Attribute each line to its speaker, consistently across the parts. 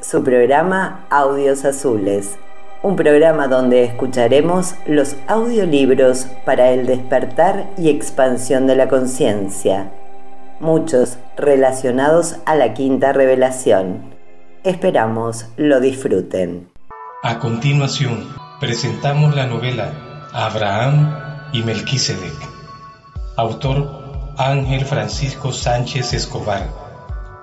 Speaker 1: Su programa Audios Azules, un programa donde escucharemos los audiolibros para el despertar y expansión de la conciencia, muchos relacionados a la quinta revelación. Esperamos lo disfruten.
Speaker 2: A continuación, presentamos la novela Abraham y Melquisedec. Autor Ángel Francisco Sánchez Escobar.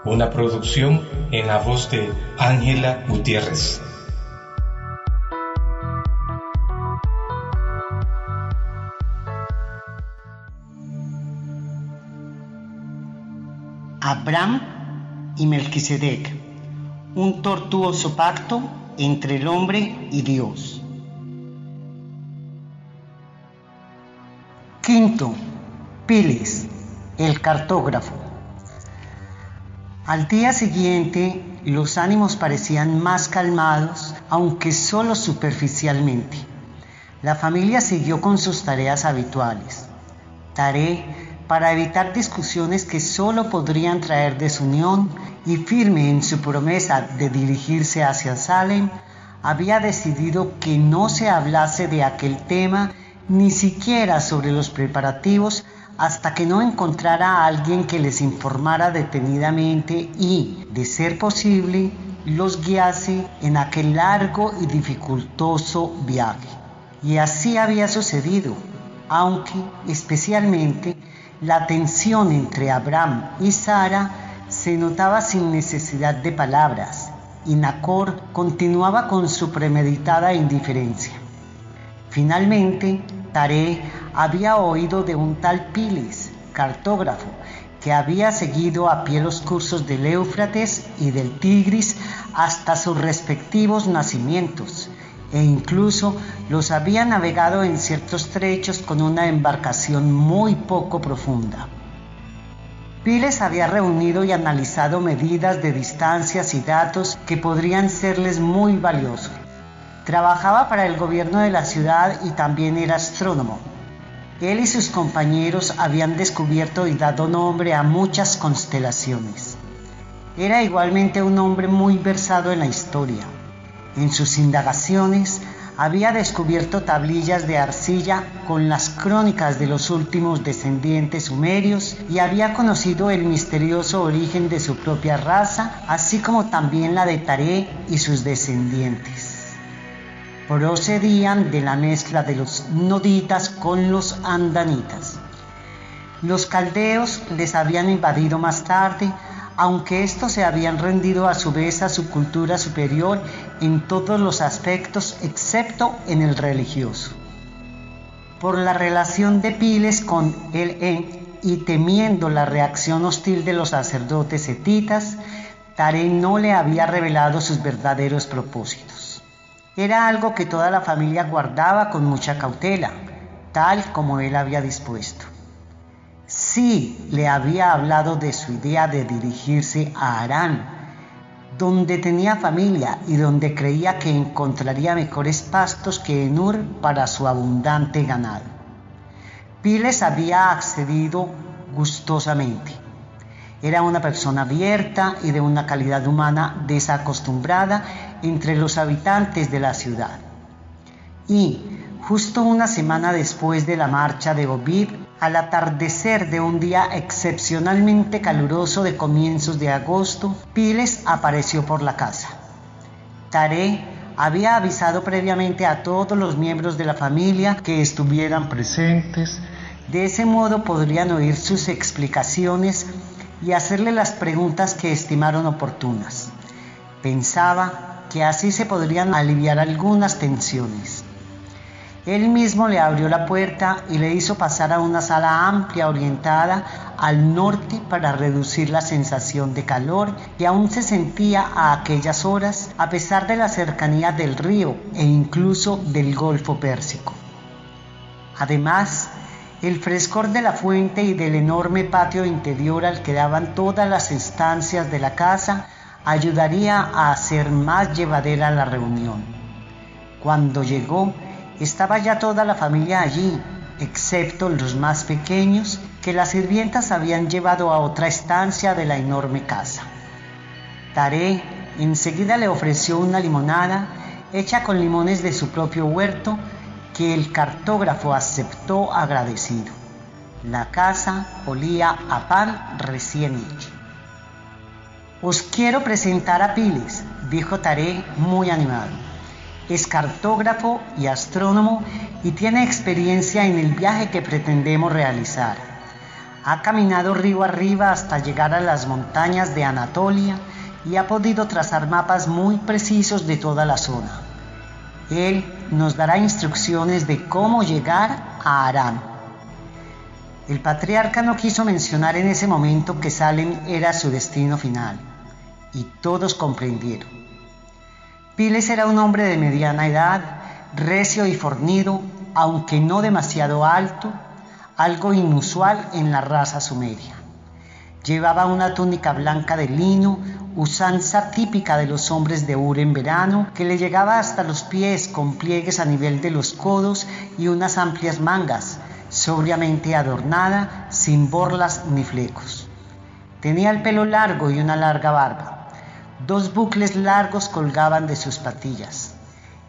Speaker 2: Una producción en la voz de Ángela Gutiérrez.
Speaker 3: Abraham y Melquisedec, un tortuoso pacto entre el hombre y Dios. Quinto, Piles, el cartógrafo. Al día siguiente, los ánimos parecían más calmados, aunque solo superficialmente. La familia siguió con sus tareas habituales. Taré para evitar discusiones que solo podrían traer desunión y firme en su promesa de dirigirse hacia Salem, había decidido que no se hablase de aquel tema ni siquiera sobre los preparativos hasta que no encontrara a alguien que les informara detenidamente y, de ser posible, los guiase en aquel largo y dificultoso viaje. Y así había sucedido, aunque especialmente la tensión entre Abraham y Sara se notaba sin necesidad de palabras, y Nacor continuaba con su premeditada indiferencia. Finalmente, Taré había oído de un tal Piles, cartógrafo, que había seguido a pie los cursos del Éufrates y del Tigris hasta sus respectivos nacimientos, e incluso los había navegado en ciertos trechos con una embarcación muy poco profunda. Piles había reunido y analizado medidas de distancias y datos que podrían serles muy valiosos. Trabajaba para el gobierno de la ciudad y también era astrónomo. Él y sus compañeros habían descubierto y dado nombre a muchas constelaciones. Era igualmente un hombre muy versado en la historia. En sus indagaciones había descubierto tablillas de arcilla con las crónicas de los últimos descendientes sumerios y había conocido el misterioso origen de su propia raza, así como también la de Taré y sus descendientes procedían de la mezcla de los noditas con los andanitas. Los caldeos les habían invadido más tarde, aunque estos se habían rendido a su vez a su cultura superior en todos los aspectos excepto en el religioso. Por la relación de Piles con el En y temiendo la reacción hostil de los sacerdotes etitas, Tare no le había revelado sus verdaderos propósitos. Era algo que toda la familia guardaba con mucha cautela, tal como él había dispuesto. Sí le había hablado de su idea de dirigirse a Arán, donde tenía familia y donde creía que encontraría mejores pastos que en Ur para su abundante ganado. Piles había accedido gustosamente. Era una persona abierta y de una calidad humana desacostumbrada entre los habitantes de la ciudad. Y, justo una semana después de la marcha de Obib, al atardecer de un día excepcionalmente caluroso de comienzos de agosto, Piles apareció por la casa. Taré había avisado previamente a todos los miembros de la familia que estuvieran presentes. De ese modo podrían oír sus explicaciones y hacerle las preguntas que estimaron oportunas. Pensaba que así se podrían aliviar algunas tensiones. Él mismo le abrió la puerta y le hizo pasar a una sala amplia orientada al norte para reducir la sensación de calor que aún se sentía a aquellas horas a pesar de la cercanía del río e incluso del Golfo Pérsico. Además, el frescor de la fuente y del enorme patio interior al que daban todas las estancias de la casa ayudaría a hacer más llevadera la reunión. Cuando llegó, estaba ya toda la familia allí, excepto los más pequeños que las sirvientas habían llevado a otra estancia de la enorme casa. Taré enseguida le ofreció una limonada hecha con limones de su propio huerto que el cartógrafo aceptó agradecido. La casa olía a pan recién hecho. Os quiero presentar a Piles, dijo Taré muy animado. Es cartógrafo y astrónomo y tiene experiencia en el viaje que pretendemos realizar. Ha caminado río arriba hasta llegar a las montañas de Anatolia y ha podido trazar mapas muy precisos de toda la zona. Él nos dará instrucciones de cómo llegar a Arán. El patriarca no quiso mencionar en ese momento que Salem era su destino final, y todos comprendieron. Piles era un hombre de mediana edad, recio y fornido, aunque no demasiado alto, algo inusual en la raza sumeria. Llevaba una túnica blanca de lino, usanza típica de los hombres de Ur en verano, que le llegaba hasta los pies con pliegues a nivel de los codos y unas amplias mangas, sobriamente adornada, sin borlas ni flecos. Tenía el pelo largo y una larga barba. Dos bucles largos colgaban de sus patillas.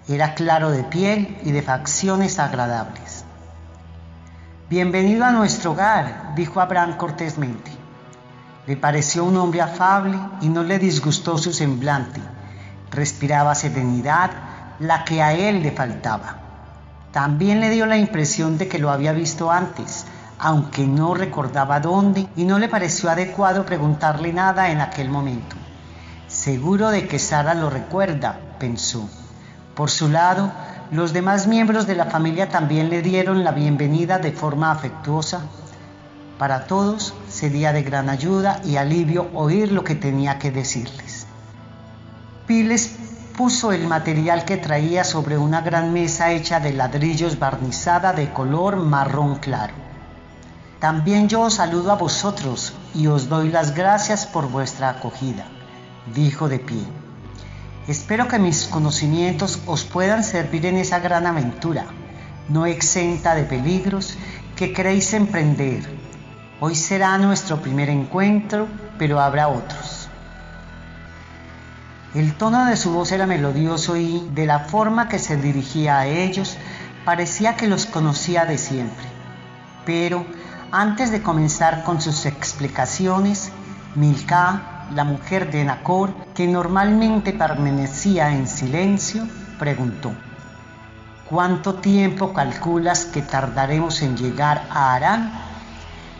Speaker 3: Era claro de piel y de facciones agradables. Bienvenido a nuestro hogar, dijo Abraham cortésmente. Le pareció un hombre afable y no le disgustó su semblante. Respiraba serenidad, la que a él le faltaba. También le dio la impresión de que lo había visto antes, aunque no recordaba dónde y no le pareció adecuado preguntarle nada en aquel momento. Seguro de que Sara lo recuerda, pensó. Por su lado, los demás miembros de la familia también le dieron la bienvenida de forma afectuosa para todos sería de gran ayuda y alivio oír lo que tenía que decirles. Piles puso el material que traía sobre una gran mesa hecha de ladrillos barnizada de color marrón claro. También yo os saludo a vosotros y os doy las gracias por vuestra acogida, dijo de pie. Espero que mis conocimientos os puedan servir en esa gran aventura, no exenta de peligros que queréis emprender Hoy será nuestro primer encuentro, pero habrá otros. El tono de su voz era melodioso y, de la forma que se dirigía a ellos, parecía que los conocía de siempre. Pero, antes de comenzar con sus explicaciones, Milka, la mujer de Nacor, que normalmente permanecía en silencio, preguntó, ¿Cuánto tiempo calculas que tardaremos en llegar a Arán?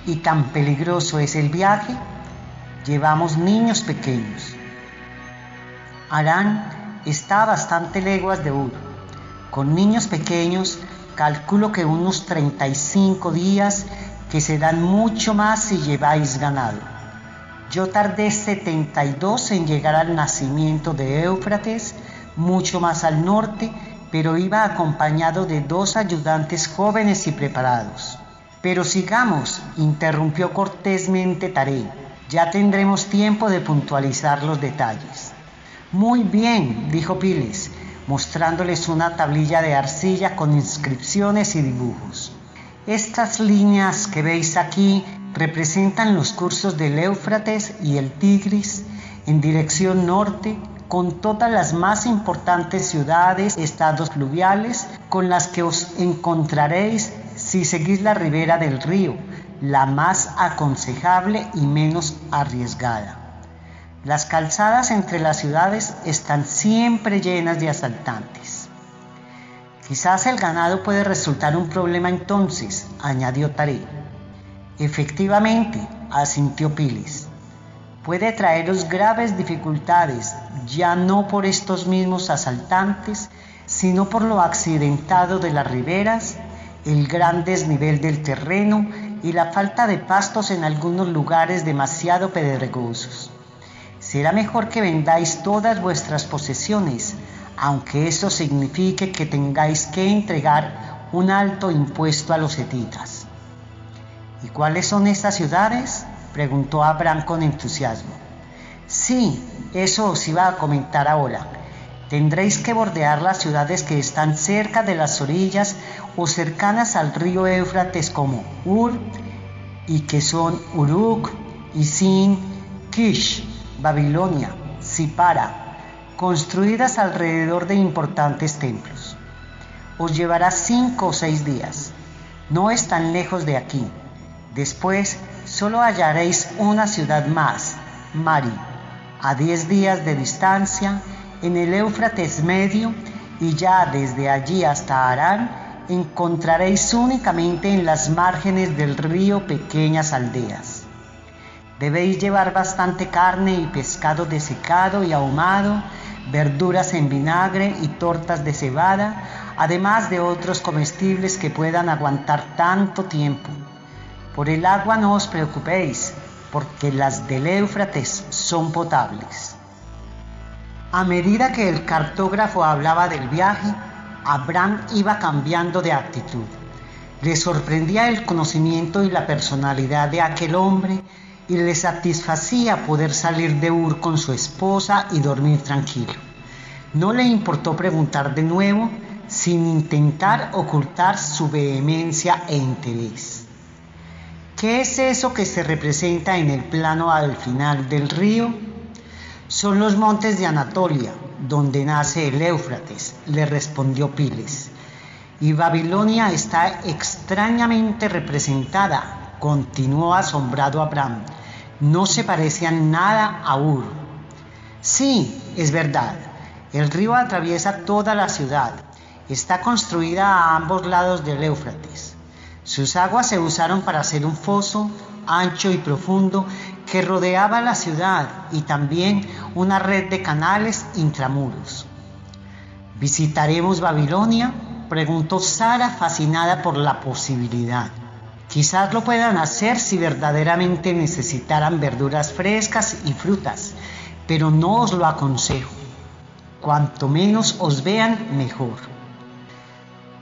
Speaker 3: y tan peligroso es el viaje, llevamos niños pequeños. Arán está a bastante leguas de Ur. Con niños pequeños calculo que unos 35 días que se dan mucho más si lleváis ganado. Yo tardé 72 en llegar al nacimiento de Éufrates, mucho más al norte, pero iba acompañado de dos ayudantes jóvenes y preparados. Pero sigamos, interrumpió cortésmente Taré. Ya tendremos tiempo de puntualizar los detalles. Muy bien, dijo Piles, mostrándoles una tablilla de arcilla con inscripciones y dibujos. Estas líneas que veis aquí representan los cursos del Éufrates y el Tigris en dirección norte con todas las más importantes ciudades, estados fluviales con las que os encontraréis si seguís la ribera del río, la más aconsejable y menos arriesgada. Las calzadas entre las ciudades están siempre llenas de asaltantes. Quizás el ganado puede resultar un problema entonces, añadió Taré. Efectivamente, asintió Pilis. Puede traeros graves dificultades, ya no por estos mismos asaltantes, sino por lo accidentado de las riberas el gran desnivel del terreno y la falta de pastos en algunos lugares demasiado pedregosos. Será mejor que vendáis todas vuestras posesiones, aunque eso signifique que tengáis que entregar un alto impuesto a los hetitas. ¿Y cuáles son estas ciudades? preguntó Abraham con entusiasmo. Sí, eso os iba a comentar ahora. Tendréis que bordear las ciudades que están cerca de las orillas o cercanas al río Éufrates como Ur y que son Uruk, Isin, Kish, Babilonia, Sipara, construidas alrededor de importantes templos. Os llevará cinco o seis días. No es tan lejos de aquí. Después solo hallaréis una ciudad más, Mari, a diez días de distancia, en el Éufrates medio, y ya desde allí hasta Arán encontraréis únicamente en las márgenes del río pequeñas aldeas. Debéis llevar bastante carne y pescado desecado y ahumado, verduras en vinagre y tortas de cebada, además de otros comestibles que puedan aguantar tanto tiempo. Por el agua no os preocupéis, porque las del Éufrates son potables. A medida que el cartógrafo hablaba del viaje, Abraham iba cambiando de actitud. Le sorprendía el conocimiento y la personalidad de aquel hombre y le satisfacía poder salir de Ur con su esposa y dormir tranquilo. No le importó preguntar de nuevo sin intentar ocultar su vehemencia e interés. ¿Qué es eso que se representa en el plano al final del río? Son los montes de Anatolia, donde nace el Éufrates, le respondió Piles. Y Babilonia está extrañamente representada, continuó asombrado Abraham no se parecían nada a Ur. Sí, es verdad, el río atraviesa toda la ciudad. Está construida a ambos lados del Éufrates. Sus aguas se usaron para hacer un foso ancho y profundo que rodeaba la ciudad y también una red de canales intramuros. ¿Visitaremos Babilonia? preguntó Sara fascinada por la posibilidad. Quizás lo puedan hacer si verdaderamente necesitaran verduras frescas y frutas, pero no os lo aconsejo. Cuanto menos os vean, mejor.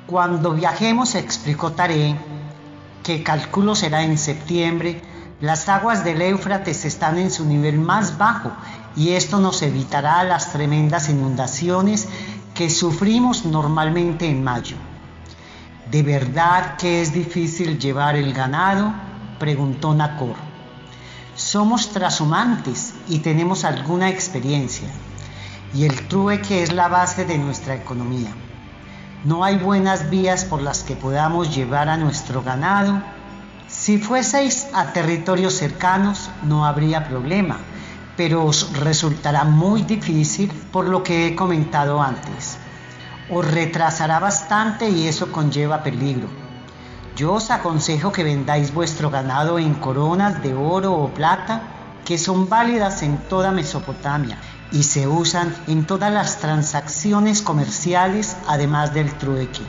Speaker 3: Cuando viajemos, explicó Taré, que calculo será en septiembre, las aguas del Éufrates están en su nivel más bajo y esto nos evitará las tremendas inundaciones que sufrimos normalmente en mayo. ¿De verdad que es difícil llevar el ganado? preguntó Nacor. Somos trashumantes y tenemos alguna experiencia, y el trueque es la base de nuestra economía. No hay buenas vías por las que podamos llevar a nuestro ganado. Si fueseis a territorios cercanos no habría problema, pero os resultará muy difícil por lo que he comentado antes os retrasará bastante y eso conlleva peligro. Yo os aconsejo que vendáis vuestro ganado en coronas de oro o plata, que son válidas en toda Mesopotamia y se usan en todas las transacciones comerciales, además del trueque.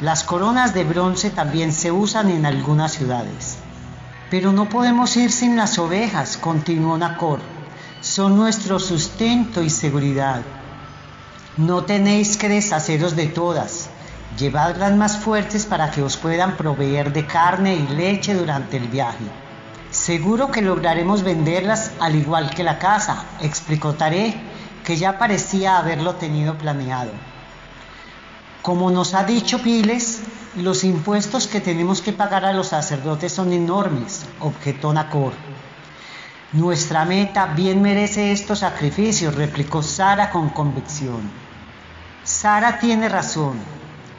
Speaker 3: Las coronas de bronce también se usan en algunas ciudades. Pero no podemos ir sin las ovejas, continuó Nacor. Son nuestro sustento y seguridad. No tenéis que deshaceros de todas. Llevadlas más fuertes para que os puedan proveer de carne y leche durante el viaje. Seguro que lograremos venderlas al igual que la casa, explicó Taré, que ya parecía haberlo tenido planeado. Como nos ha dicho Piles, los impuestos que tenemos que pagar a los sacerdotes son enormes, objetó Nacor. Nuestra meta bien merece estos sacrificios, replicó Sara con convicción. Sara tiene razón.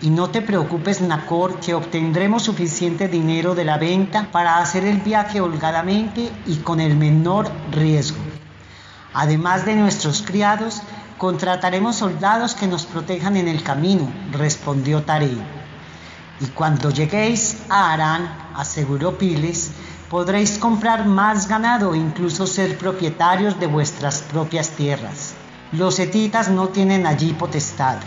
Speaker 3: Y no te preocupes, Nacor, que obtendremos suficiente dinero de la venta para hacer el viaje holgadamente y con el menor riesgo. Además de nuestros criados, contrataremos soldados que nos protejan en el camino, respondió Tarei. Y cuando lleguéis a Arán, aseguró Piles, podréis comprar más ganado e incluso ser propietarios de vuestras propias tierras. Los etitas no tienen allí potestad.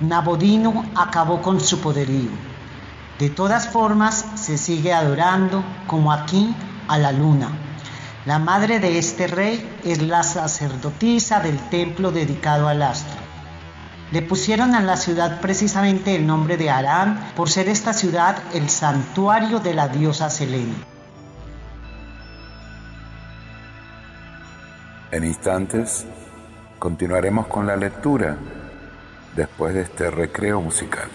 Speaker 3: Nabodino acabó con su poderío. De todas formas, se sigue adorando, como aquí, a la luna. La madre de este rey es la sacerdotisa del templo dedicado al astro. Le pusieron a la ciudad precisamente el nombre de Arán por ser esta ciudad el santuario de la diosa Selene.
Speaker 4: En instantes continuaremos con la lectura después de este recreo musical.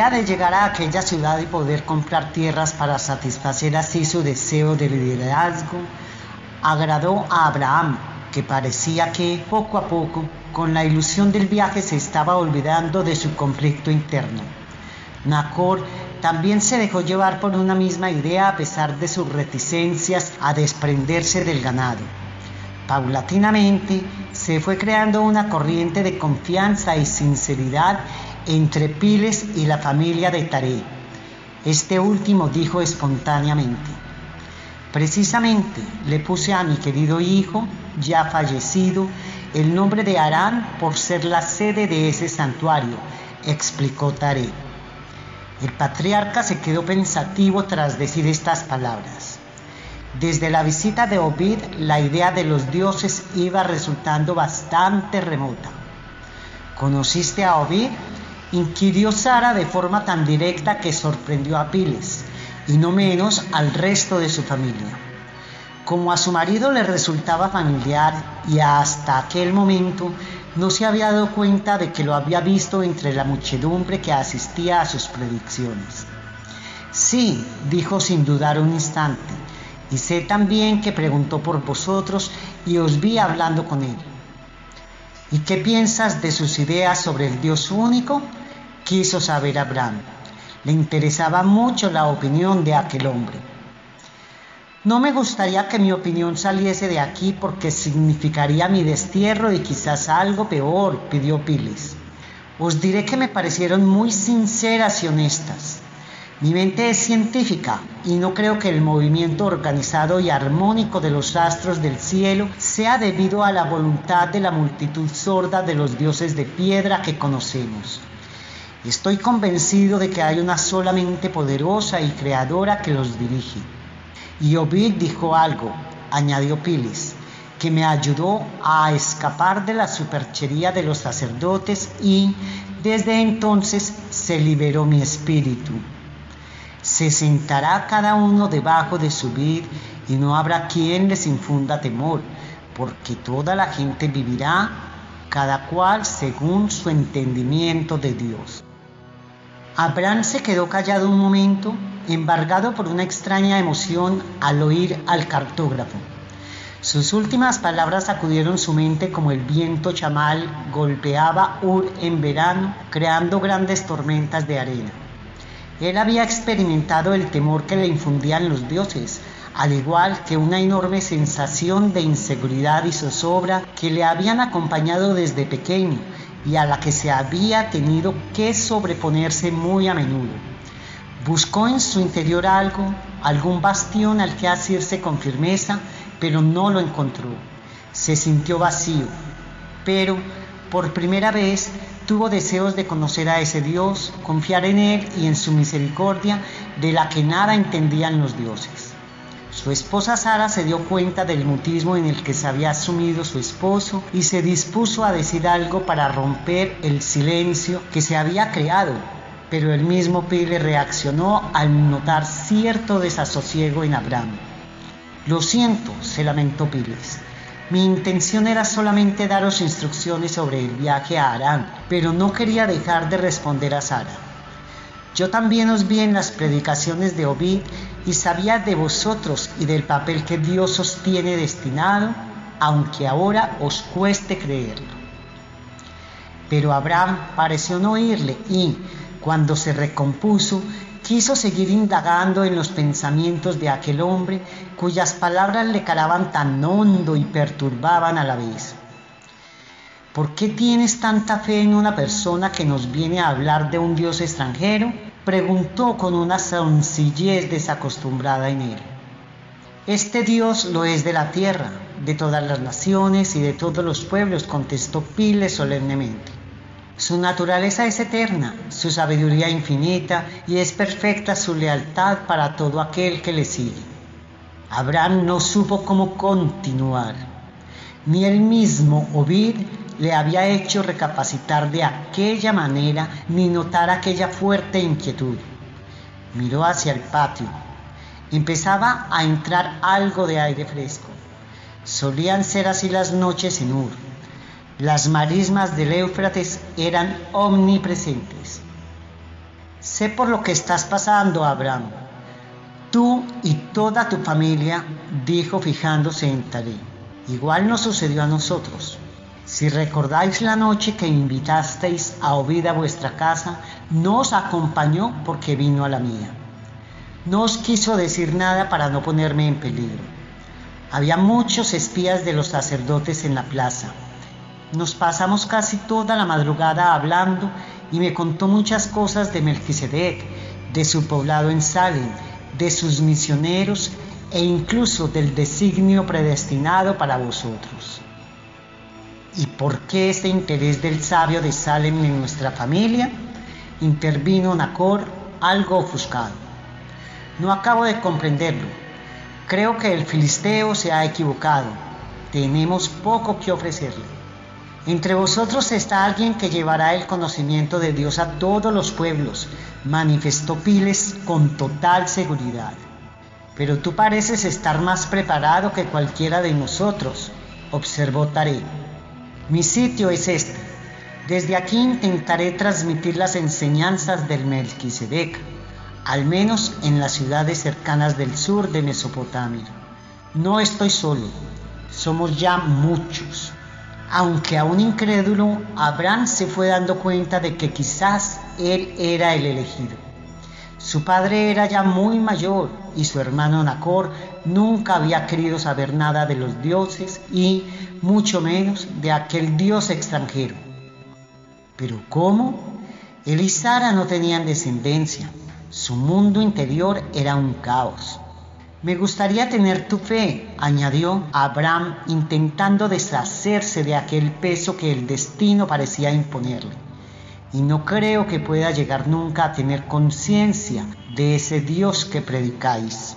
Speaker 3: De llegar a aquella ciudad y poder comprar tierras para satisfacer así su deseo de liderazgo agradó a Abraham, que parecía que poco a poco, con la ilusión del viaje, se estaba olvidando de su conflicto interno. Nacor también se dejó llevar por una misma idea a pesar de sus reticencias a desprenderse del ganado. Paulatinamente se fue creando una corriente de confianza y sinceridad entre Piles y la familia de Taré. Este último dijo espontáneamente, precisamente le puse a mi querido hijo, ya fallecido, el nombre de Arán por ser la sede de ese santuario, explicó Taré. El patriarca se quedó pensativo tras decir estas palabras. Desde la visita de Ovid, la idea de los dioses iba resultando bastante remota. ¿Conociste a Ovid? Inquirió Sara de forma tan directa que sorprendió a Piles, y no menos al resto de su familia. Como a su marido le resultaba familiar y hasta aquel momento no se había dado cuenta de que lo había visto entre la muchedumbre que asistía a sus predicciones. Sí, dijo sin dudar un instante, y sé también que preguntó por vosotros y os vi hablando con él. ¿Y qué piensas de sus ideas sobre el Dios único? Quiso saber Abraham. Le interesaba mucho la opinión de aquel hombre. No me gustaría que mi opinión saliese de aquí porque significaría mi destierro y quizás algo peor, pidió Piles. Os diré que me parecieron muy sinceras y honestas. Mi mente es científica y no creo que el movimiento organizado y armónico de los astros del cielo sea debido a la voluntad de la multitud sorda de los dioses de piedra que conocemos. Estoy convencido de que hay una sola mente poderosa y creadora que los dirige. Y Ovid dijo algo, añadió Pilis, que me ayudó a escapar de la superchería de los sacerdotes y desde entonces se liberó mi espíritu. Se sentará cada uno debajo de su vid y no habrá quien les infunda temor, porque toda la gente vivirá, cada cual según su entendimiento de Dios. Abraham se quedó callado un momento, embargado por una extraña emoción al oír al cartógrafo. Sus últimas palabras sacudieron su mente como el viento chamal golpeaba Ur en verano, creando grandes tormentas de arena. Él había experimentado el temor que le infundían los dioses, al igual que una enorme sensación de inseguridad y zozobra que le habían acompañado desde pequeño y a la que se había tenido que sobreponerse muy a menudo. Buscó en su interior algo, algún bastión al que asirse con firmeza, pero no lo encontró. Se sintió vacío, pero por primera vez tuvo deseos de conocer a ese Dios, confiar en Él y en su misericordia de la que nada entendían los dioses. Su esposa Sara se dio cuenta del mutismo en el que se había sumido su esposo y se dispuso a decir algo para romper el silencio que se había creado, pero el mismo Pile reaccionó al notar cierto desasosiego en Abraham. Lo siento, se lamentó Piles. Mi intención era solamente daros instrucciones sobre el viaje a Arán, pero no quería dejar de responder a Sara. Yo también os vi en las predicaciones de Ovid y sabía de vosotros y del papel que Dios os tiene destinado, aunque ahora os cueste creerlo. Pero Abraham pareció no oírle y, cuando se recompuso, quiso seguir indagando en los pensamientos de aquel hombre cuyas palabras le calaban tan hondo y perturbaban a la vez. ¿Por qué tienes tanta fe en una persona que nos viene a hablar de un Dios extranjero? Preguntó con una sencillez desacostumbrada en él. Este Dios lo es de la tierra, de todas las naciones y de todos los pueblos, contestó Pile solemnemente. Su naturaleza es eterna, su sabiduría infinita y es perfecta su lealtad para todo aquel que le sigue. Abraham no supo cómo continuar. Ni él mismo, Ovid, le había hecho recapacitar de aquella manera ni notar aquella fuerte inquietud. Miró hacia el patio. Empezaba a entrar algo de aire fresco. Solían ser así las noches en Ur. Las marismas del Éufrates eran omnipresentes. Sé por lo que estás pasando, Abraham. Tú y toda tu familia, dijo fijándose en Taré. Igual nos sucedió a nosotros. Si recordáis la noche que invitasteis a Ovid a vuestra casa, no os acompañó porque vino a la mía. No os quiso decir nada para no ponerme en peligro. Había muchos espías de los sacerdotes en la plaza. Nos pasamos casi toda la madrugada hablando y me contó muchas cosas de Melquisedec, de su poblado en Salem, de sus misioneros e incluso del designio predestinado para vosotros. ¿Y por qué este interés del sabio de Salem en nuestra familia? Intervino Nacor, algo ofuscado. No acabo de comprenderlo. Creo que el filisteo se ha equivocado. Tenemos poco que ofrecerle. Entre vosotros está alguien que llevará el conocimiento de Dios a todos los pueblos, manifestó Piles con total seguridad. Pero tú pareces estar más preparado que cualquiera de nosotros, observó Taré. Mi sitio es este. Desde aquí intentaré transmitir las enseñanzas del Melquisedec, al menos en las ciudades cercanas del sur de Mesopotamia. No estoy solo, somos ya muchos. Aunque aún incrédulo, Abraham se fue dando cuenta de que quizás él era el elegido. Su padre era ya muy mayor y su hermano Nacor nunca había querido saber nada de los dioses y mucho menos de aquel dios extranjero. Pero ¿cómo? Él y Sara no tenían descendencia. Su mundo interior era un caos. Me gustaría tener tu fe, añadió Abraham, intentando deshacerse de aquel peso que el destino parecía imponerle. Y no creo que pueda llegar nunca a tener conciencia de ese Dios que predicáis.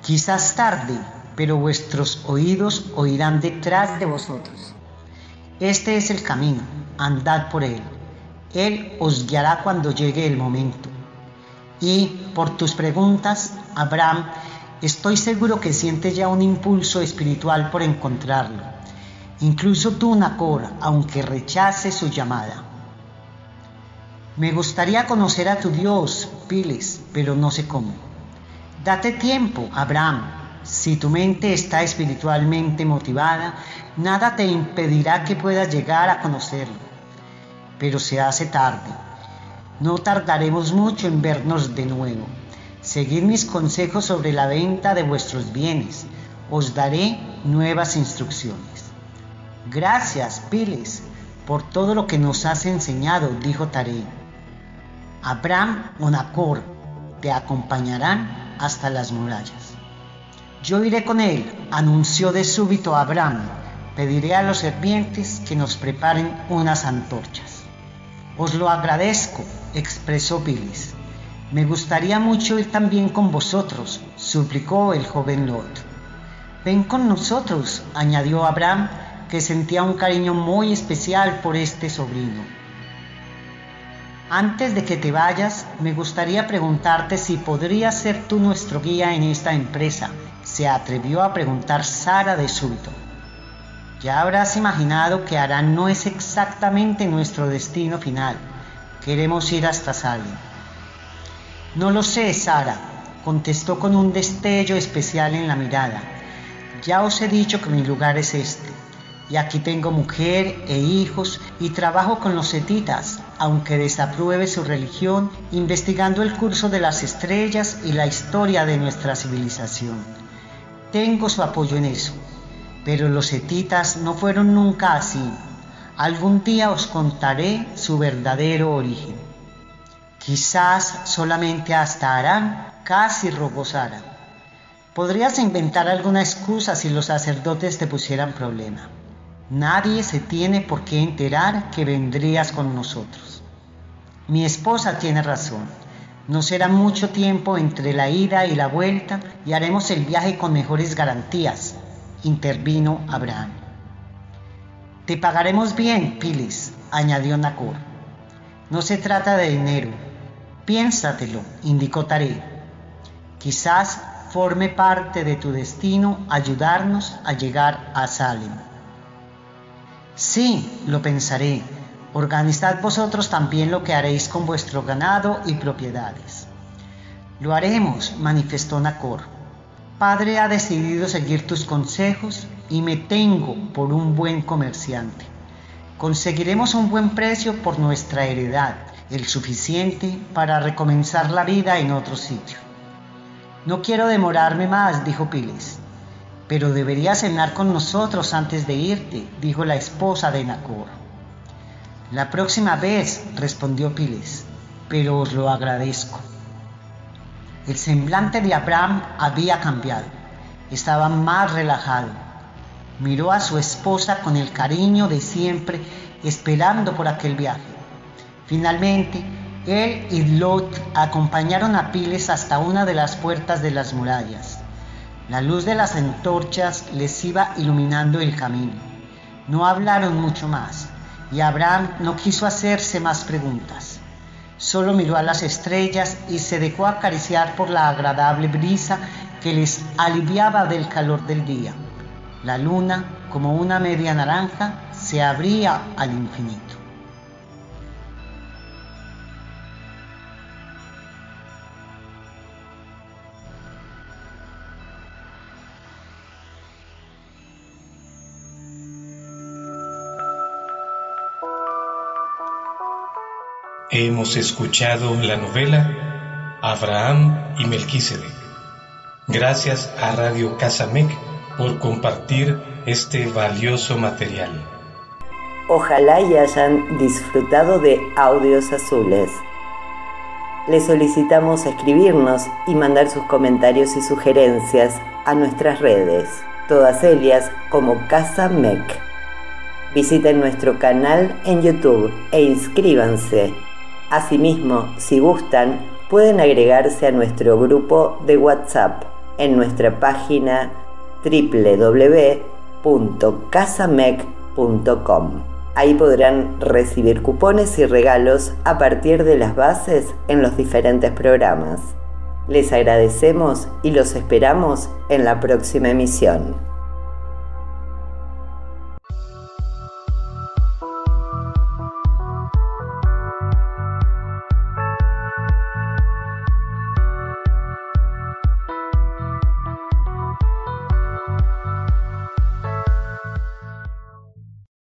Speaker 3: Quizás tarde, pero vuestros oídos oirán detrás de vosotros. Este es el camino, andad por él. Él os guiará cuando llegue el momento. Y por tus preguntas, Abraham, estoy seguro que sientes ya un impulso espiritual por encontrarlo. Incluso tú, Nacor, aunque rechaces su llamada. Me gustaría conocer a tu Dios, Piles, pero no sé cómo. Date tiempo, Abraham. Si tu mente está espiritualmente motivada, nada te impedirá que puedas llegar a conocerlo. Pero se hace tarde. No tardaremos mucho en vernos de nuevo. Seguid mis consejos sobre la venta de vuestros bienes. Os daré nuevas instrucciones. Gracias, Piles, por todo lo que nos has enseñado, dijo Taré. Abraham o Nacor te acompañarán hasta las murallas. Yo iré con él, anunció de súbito Abraham. Pediré a los sirvientes que nos preparen unas antorchas. Os lo agradezco, expresó Pilis. Me gustaría mucho ir también con vosotros, suplicó el joven Lot. Ven con nosotros, añadió Abraham, que sentía un cariño muy especial por este sobrino. Antes de que te vayas, me gustaría preguntarte si podrías ser tú nuestro guía en esta empresa, se atrevió a preguntar Sara de súbito. Ya habrás imaginado que Arán no es exactamente nuestro destino final. Queremos ir hasta Salem. No lo sé, Sara, contestó con un destello especial en la mirada. Ya os he dicho que mi lugar es este, y aquí tengo mujer e hijos y trabajo con los setitas, aunque desapruebe su religión, investigando el curso de las estrellas y la historia de nuestra civilización. Tengo su apoyo en eso, pero los setitas no fueron nunca así. Algún día os contaré su verdadero origen. Quizás solamente hasta Arán, casi Sara. Podrías inventar alguna excusa si los sacerdotes te pusieran problema. Nadie se tiene por qué enterar que vendrías con nosotros. Mi esposa tiene razón. No será mucho tiempo entre la ida y la vuelta y haremos el viaje con mejores garantías, intervino Abraham. Te pagaremos bien, Pilis, añadió Nacor. No se trata de dinero. Piénsatelo, indicó Taré. Quizás forme parte de tu destino ayudarnos a llegar a Salem. Sí, lo pensaré. Organizad vosotros también lo que haréis con vuestro ganado y propiedades. Lo haremos, manifestó Nacor. Padre ha decidido seguir tus consejos y me tengo por un buen comerciante. Conseguiremos un buen precio por nuestra heredad, el suficiente para recomenzar la vida en otro sitio. No quiero demorarme más, dijo Piles. Pero deberías cenar con nosotros antes de irte, dijo la esposa de Nacor. La próxima vez, respondió Piles, pero os lo agradezco. El semblante de Abraham había cambiado. Estaba más relajado. Miró a su esposa con el cariño de siempre, esperando por aquel viaje. Finalmente, él y Lot acompañaron a Piles hasta una de las puertas de las murallas. La luz de las antorchas les iba iluminando el camino. No hablaron mucho más y Abraham no quiso hacerse más preguntas. Solo miró a las estrellas y se dejó acariciar por la agradable brisa que les aliviaba del calor del día. La luna, como una media naranja, se abría al infinito.
Speaker 2: Hemos escuchado la novela Abraham y Melquisedec. Gracias a Radio Casamec por compartir este valioso material.
Speaker 1: Ojalá hayan disfrutado de audios azules. Les solicitamos escribirnos y mandar sus comentarios y sugerencias a nuestras redes, todas ellas como Casa Mec. Visiten nuestro canal en YouTube e inscríbanse Asimismo, si gustan, pueden agregarse a nuestro grupo de WhatsApp en nuestra página www.casamec.com. Ahí podrán recibir cupones y regalos a partir de las bases en los diferentes programas. Les agradecemos y los esperamos en la próxima emisión.